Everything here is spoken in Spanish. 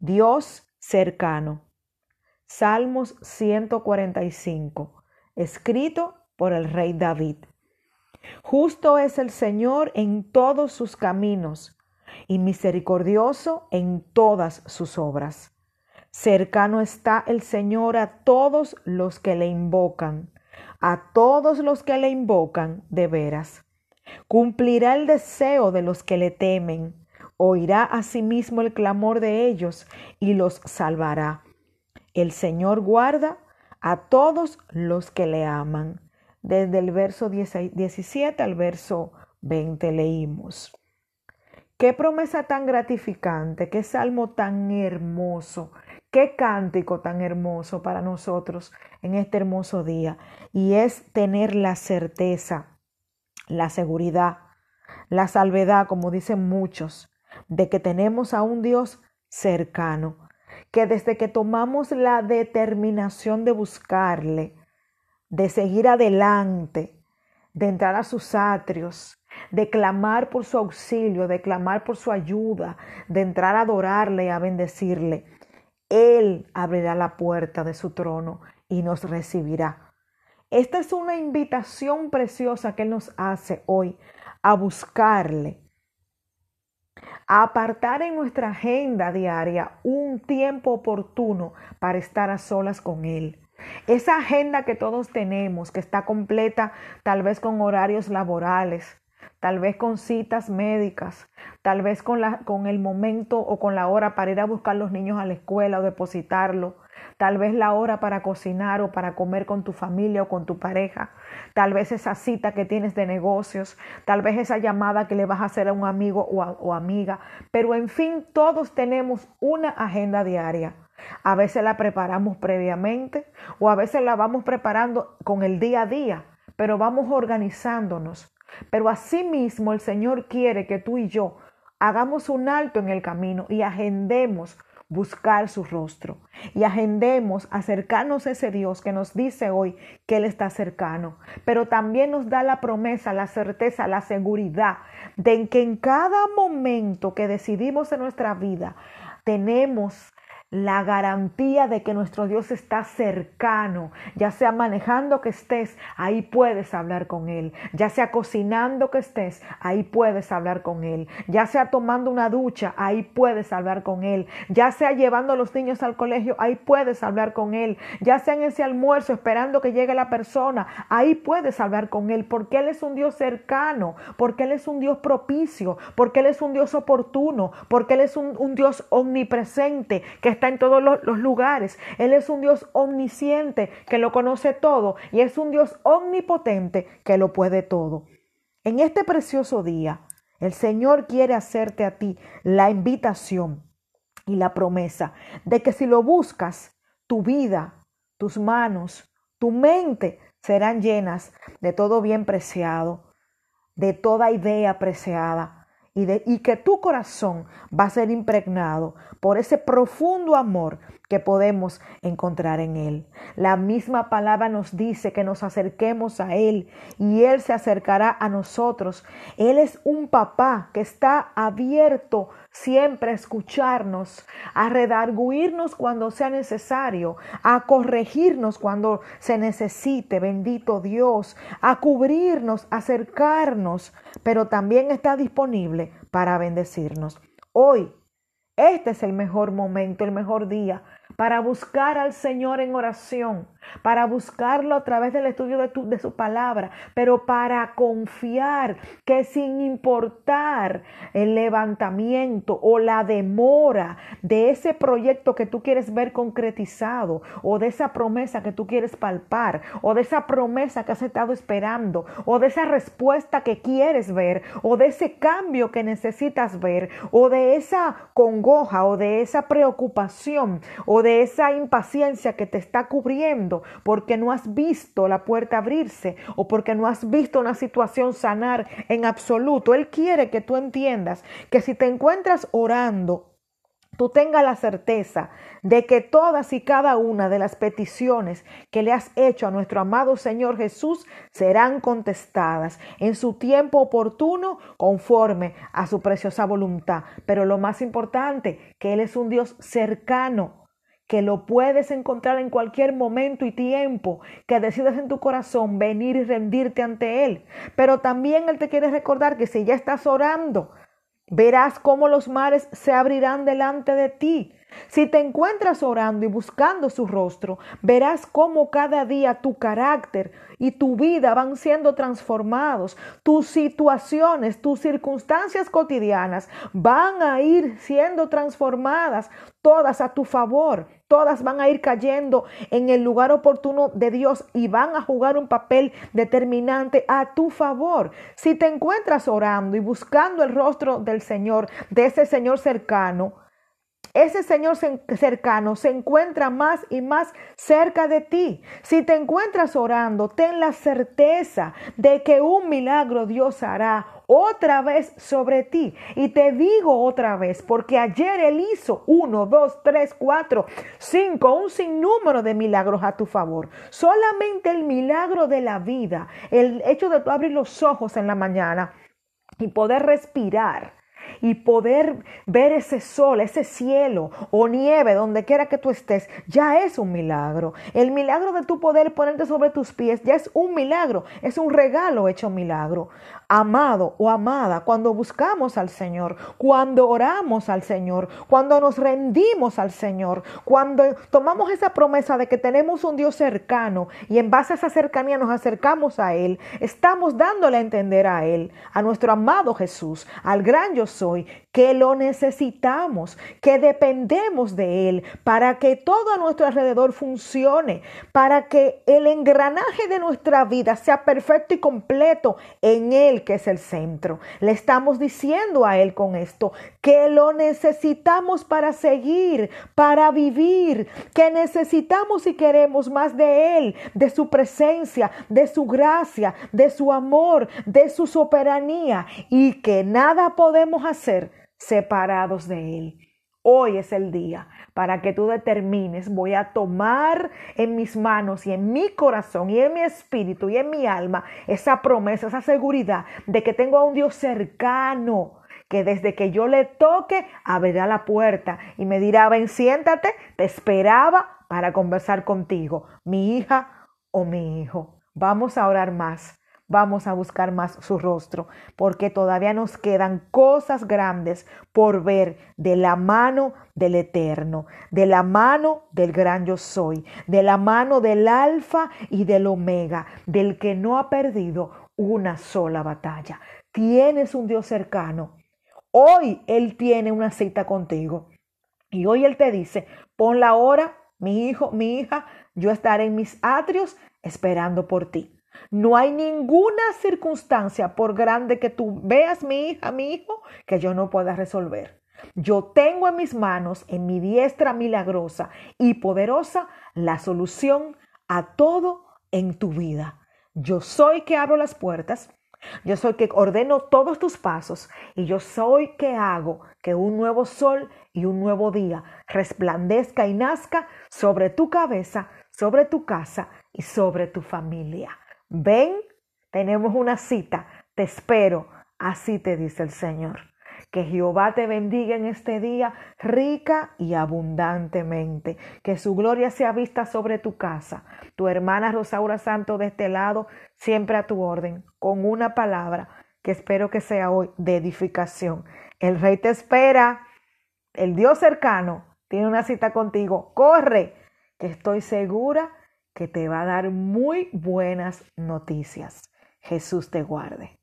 Dios cercano. Salmos 145, escrito por el rey David. Justo es el Señor en todos sus caminos y misericordioso en todas sus obras. Cercano está el Señor a todos los que le invocan, a todos los que le invocan de veras. Cumplirá el deseo de los que le temen, oirá asimismo el clamor de ellos y los salvará. El Señor guarda a todos los que le aman. Desde el verso 17 al verso 20 leímos. Qué promesa tan gratificante, qué salmo tan hermoso, qué cántico tan hermoso para nosotros en este hermoso día. Y es tener la certeza, la seguridad, la salvedad, como dicen muchos, de que tenemos a un Dios cercano, que desde que tomamos la determinación de buscarle, de seguir adelante, de entrar a sus atrios, de clamar por su auxilio, de clamar por su ayuda, de entrar a adorarle y a bendecirle, Él abrirá la puerta de su trono y nos recibirá. Esta es una invitación preciosa que Él nos hace hoy a buscarle, apartar en nuestra agenda diaria un tiempo oportuno para estar a solas con Él. Esa agenda que todos tenemos, que está completa tal vez con horarios laborales, tal vez con citas médicas, tal vez con, la, con el momento o con la hora para ir a buscar los niños a la escuela o depositarlo, tal vez la hora para cocinar o para comer con tu familia o con tu pareja, tal vez esa cita que tienes de negocios, tal vez esa llamada que le vas a hacer a un amigo o, o amiga, pero en fin, todos tenemos una agenda diaria. A veces la preparamos previamente o a veces la vamos preparando con el día a día, pero vamos organizándonos. Pero asimismo el Señor quiere que tú y yo hagamos un alto en el camino y agendemos buscar su rostro. Y agendemos acercarnos a ese Dios que nos dice hoy que Él está cercano, pero también nos da la promesa, la certeza, la seguridad de que en cada momento que decidimos en nuestra vida tenemos la garantía de que nuestro Dios está cercano, ya sea manejando que estés, ahí puedes hablar con Él, ya sea cocinando que estés, ahí puedes hablar con Él, ya sea tomando una ducha, ahí puedes hablar con Él, ya sea llevando a los niños al colegio, ahí puedes hablar con Él, ya sea en ese almuerzo esperando que llegue la persona, ahí puedes hablar con Él, porque Él es un Dios cercano, porque Él es un Dios propicio, porque Él es un Dios oportuno, porque Él es un, un Dios omnipresente que está en todos los, los, lugares. Él es un Dios omnisciente que lo conoce todo y es un Dios omnipotente que lo puede todo. En este precioso día, el Señor quiere hacerte a ti la invitación y la promesa de que si lo buscas, tu vida, tus manos, tu mente serán llenas de todo bien preciado, de toda idea preciada y, que tu corazón va a ser impregnado por ese profundo amor que podemos encontrar en Él. La misma palabra nos dice que nos acerquemos a Él y Él se acercará a nosotros. Él es un papá que está abierto siempre a escucharnos, a redarguirnos cuando sea necesario, a corregirnos cuando se necesite, bendito Dios, a cubrirnos, acercarnos, pero también está disponible para bendecirnos. Hoy, este es el mejor momento, el mejor día para buscar al Señor en oración, para buscarlo a través del estudio de, tu, de, su palabra, pero para confiar que sin importar el levantamiento o la demora de ese proyecto que tú quieres ver concretizado, o de esa promesa que tú quieres palpar, o de esa promesa que has estado esperando, o de esa respuesta que quieres ver, o de ese cambio que necesitas ver, o de esa congoja, o de esa preocupación, o de esa impaciencia que te está cubriendo porque no has visto la puerta abrirse o porque no has visto una situación sanar en absoluto. Él quiere que tú entiendas que si te encuentras orando, tú tengas la certeza de que todas y cada una de las peticiones que le has hecho a nuestro amado Señor Jesús serán contestadas en su tiempo oportuno conforme a su preciosa voluntad. Pero lo más importante, que Él es un Dios cercano que lo puedes encontrar en cualquier momento y tiempo que decidas en tu corazón venir y rendirte ante Él. Pero también Él te quiere recordar que si ya estás orando, verás cómo los mares se abrirán delante de ti. Si te encuentras orando y buscando su rostro, verás cómo cada día tu carácter y tu vida van siendo transformados. Tus situaciones, tus circunstancias cotidianas van a ir siendo transformadas todas a tu favor. Todas van a ir cayendo en el lugar oportuno de Dios y van a jugar un papel determinante a tu favor. Si te encuentras orando y buscando el rostro del Señor, de ese Señor cercano, ese Señor cercano se encuentra más y más cerca de ti. Si te encuentras orando, ten la certeza de que un milagro Dios hará otra vez sobre ti. Y te digo otra vez, porque ayer Él hizo uno, dos, tres, cuatro, cinco, un sinnúmero de milagros a tu favor. Solamente el milagro de la vida, el hecho de tú abrir los ojos en la mañana y poder respirar y poder ver ese sol, ese cielo o nieve donde quiera que tú estés, ya es un milagro. El milagro de tu poder ponerte sobre tus pies ya es un milagro, es un regalo hecho milagro amado o amada, cuando buscamos al Señor, cuando oramos al Señor, cuando nos rendimos al Señor, cuando tomamos esa promesa de que tenemos un Dios cercano y en base a esa cercanía nos acercamos a Él, estamos dándole a entender a Él, a nuestro amado Jesús, al gran yo soy, que lo necesitamos, que dependemos de Él para que todo a nuestro alrededor funcione, para que el engranaje de nuestra vida sea perfecto y completo en Que es el centro. Le estamos diciendo a Él con esto que lo necesitamos para seguir, para vivir, que necesitamos y queremos más de Él, de su presencia, de su gracia, de su amor, de su soberanía y que nada podemos hacer separados de Él. Hoy es el día para que tú determines, voy a tomar en mis manos y en mi corazón y en mi espíritu y en mi alma esa promesa, esa seguridad de que tengo a un Dios cercano, que desde que yo le toque abrirá la puerta y me dirá, ven, siéntate, te esperaba para conversar contigo, mi hija o mi hijo. Vamos a orar más vamos a buscar más su rostro, porque todavía nos quedan cosas grandes por ver de la mano del Eterno, de la mano del gran yo soy, de la mano del Alfa y del Omega, del que no ha perdido una sola batalla. Tienes un Dios cercano. Hoy Él tiene una cita contigo. Y hoy Él te dice, pon la hora, mi hijo, mi hija, yo estaré en mis atrios esperando por ti. No hay ninguna circunstancia, por grande que tú veas mi hija, mi hijo, que yo no pueda resolver. Yo tengo en mis manos, en mi diestra milagrosa y poderosa, la solución a todo en tu vida. Yo soy que abro las puertas, yo soy que ordeno todos tus pasos y yo soy que hago que un nuevo sol y un nuevo día resplandezca y nazca sobre tu cabeza, sobre tu casa y sobre tu familia. Ven, tenemos una cita, te espero. Así te dice el Señor. Que Jehová te bendiga en este día rica y abundantemente. Que su gloria sea vista sobre tu casa. Tu hermana Rosaura Santo de este lado, siempre a tu orden, con una palabra que espero que sea hoy de edificación. El rey te espera. El Dios cercano tiene una cita contigo. Corre, que estoy segura que te va a dar muy buenas noticias. Jesús te guarde.